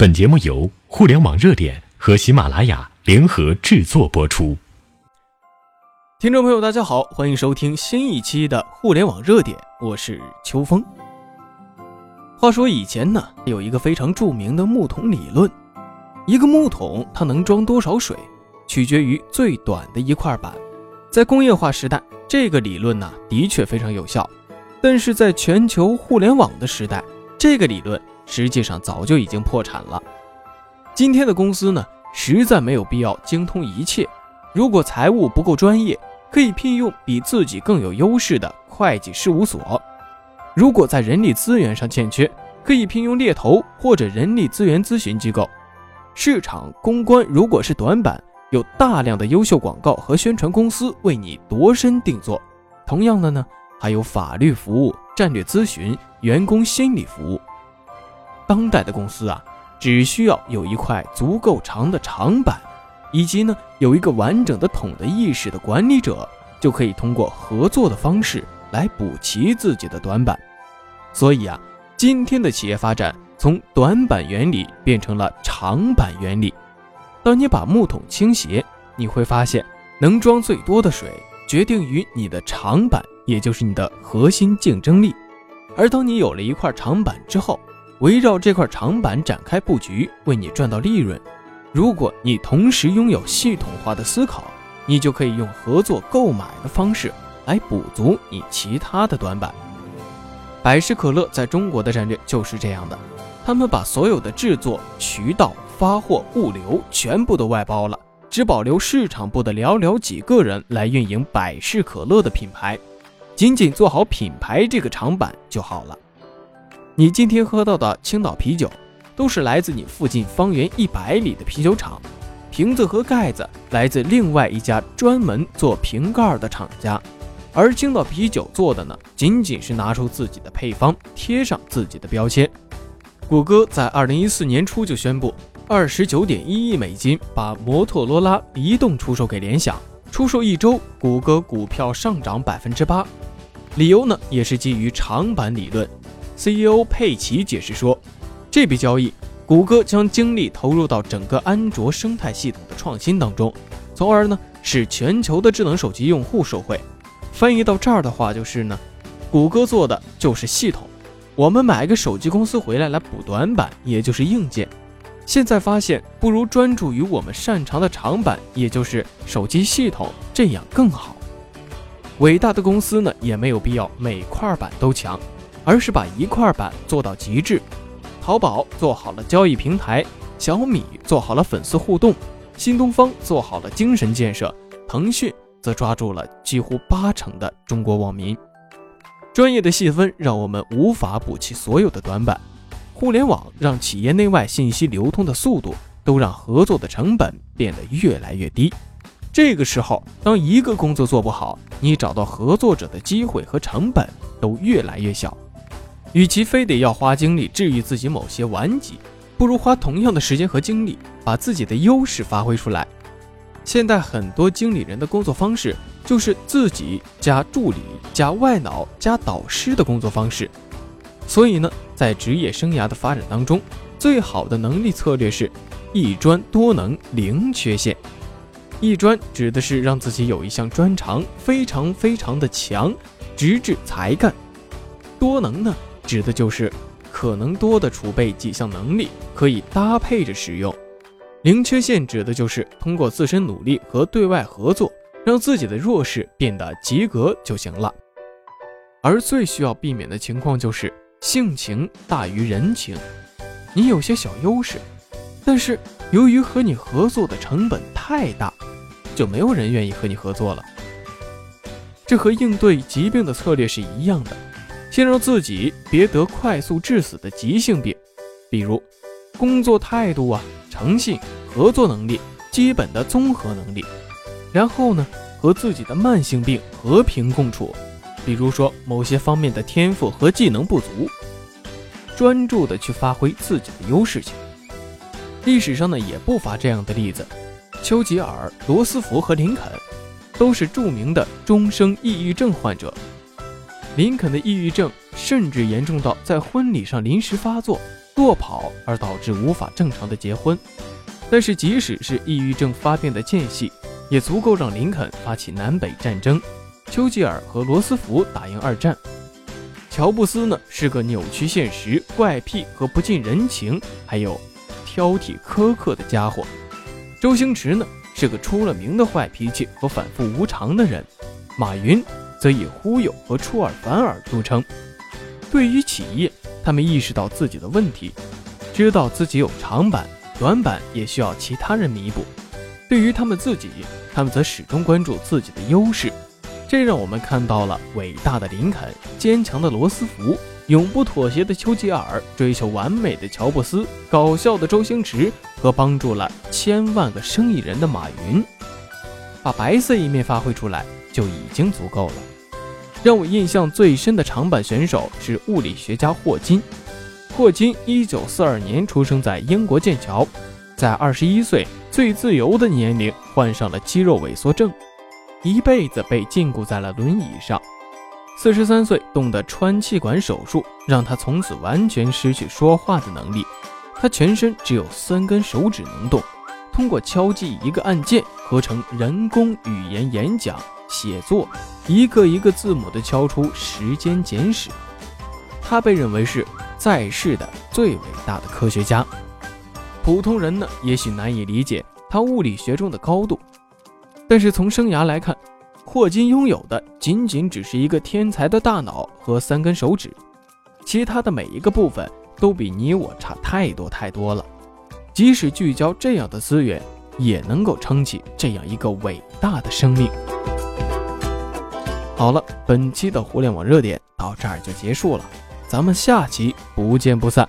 本节目由互联网热点和喜马拉雅联合制作播出。听众朋友，大家好，欢迎收听新一期的互联网热点，我是秋风。话说以前呢，有一个非常著名的木桶理论，一个木桶它能装多少水，取决于最短的一块板。在工业化时代，这个理论呢的确非常有效，但是在全球互联网的时代，这个理论。实际上早就已经破产了。今天的公司呢，实在没有必要精通一切。如果财务不够专业，可以聘用比自己更有优势的会计事务所；如果在人力资源上欠缺，可以聘用猎头或者人力资源咨询机构。市场公关如果是短板，有大量的优秀广告和宣传公司为你度身定做。同样的呢，还有法律服务、战略咨询、员工心理服务。当代的公司啊，只需要有一块足够长的长板，以及呢有一个完整的桶的意识的管理者，就可以通过合作的方式来补齐自己的短板。所以啊，今天的企业发展从短板原理变成了长板原理。当你把木桶倾斜，你会发现能装最多的水决定于你的长板，也就是你的核心竞争力。而当你有了一块长板之后，围绕这块长板展开布局，为你赚到利润。如果你同时拥有系统化的思考，你就可以用合作购买的方式来补足你其他的短板。百事可乐在中国的战略就是这样的，他们把所有的制作、渠道、发货、物流全部都外包了，只保留市场部的寥寥几个人来运营百事可乐的品牌，仅仅做好品牌这个长板就好了。你今天喝到的青岛啤酒，都是来自你附近方圆一百里的啤酒厂，瓶子和盖子来自另外一家专门做瓶盖的厂家，而青岛啤酒做的呢，仅仅是拿出自己的配方，贴上自己的标签。谷歌在二零一四年初就宣布，二十九点一亿美金把摩托罗拉移动出售给联想，出售一周，谷歌股票上涨百分之八，理由呢，也是基于长板理论。CEO 佩奇解释说，这笔交易，谷歌将精力投入到整个安卓生态系统的创新当中，从而呢使全球的智能手机用户受惠。翻译到这儿的话就是呢，谷歌做的就是系统，我们买个手机公司回来来补短板，也就是硬件。现在发现不如专注于我们擅长的长板，也就是手机系统，这样更好。伟大的公司呢，也没有必要每块板都强。而是把一块板做到极致。淘宝做好了交易平台，小米做好了粉丝互动，新东方做好了精神建设，腾讯则抓住了几乎八成的中国网民。专业的细分让我们无法补齐所有的短板，互联网让企业内外信息流通的速度都让合作的成本变得越来越低。这个时候，当一个工作做不好，你找到合作者的机会和成本都越来越小。与其非得要花精力治愈自己某些顽疾，不如花同样的时间和精力把自己的优势发挥出来。现在很多经理人的工作方式就是自己加助理加外脑加导师的工作方式。所以呢，在职业生涯的发展当中，最好的能力策略是一专多能零缺陷。一专指的是让自己有一项专长非常非常的强，直至才干。多能呢？指的就是可能多的储备几项能力，可以搭配着使用。零缺陷指的就是通过自身努力和对外合作，让自己的弱势变得及格就行了。而最需要避免的情况就是性情大于人情。你有些小优势，但是由于和你合作的成本太大，就没有人愿意和你合作了。这和应对疾病的策略是一样的。先让自己别得快速致死的急性病，比如工作态度啊、诚信、合作能力、基本的综合能力。然后呢，和自己的慢性病和平共处，比如说某些方面的天赋和技能不足，专注的去发挥自己的优势去。历史上呢，也不乏这样的例子，丘吉尔、罗斯福和林肯，都是著名的终生抑郁症患者。林肯的抑郁症甚至严重到在婚礼上临时发作，落跑而导致无法正常的结婚。但是，即使是抑郁症发病的间隙，也足够让林肯发起南北战争，丘吉尔和罗斯福打赢二战。乔布斯呢是个扭曲现实、怪癖和不近人情，还有挑剔苛刻的家伙。周星驰呢是个出了名的坏脾气和反复无常的人。马云则以忽悠和出尔反尔著称。对于企业，他们意识到自己的问题，知道自己有长板，短板也需要其他人弥补。对于他们自己，他们则始终关注自己的优势。这让我们看到了伟大的林肯、坚强的罗斯福、永不妥协的丘吉尔、追求完美的乔布斯、搞笑的周星驰和帮助了千万个生意人的马云。把白色一面发挥出来就已经足够了。让我印象最深的长板选手是物理学家霍金。霍金1942年出生在英国剑桥，在21岁最自由的年龄患上了肌肉萎缩症。一辈子被禁锢在了轮椅上，四十三岁动的穿气管手术让他从此完全失去说话的能力。他全身只有三根手指能动，通过敲击一个按键合成人工语言演讲、写作，一个一个字母的敲出《时间简史》。他被认为是在世的最伟大的科学家。普通人呢，也许难以理解他物理学中的高度。但是从生涯来看，霍金拥有的仅仅只是一个天才的大脑和三根手指，其他的每一个部分都比你我差太多太多了。即使聚焦这样的资源，也能够撑起这样一个伟大的生命。好了，本期的互联网热点到这儿就结束了，咱们下期不见不散。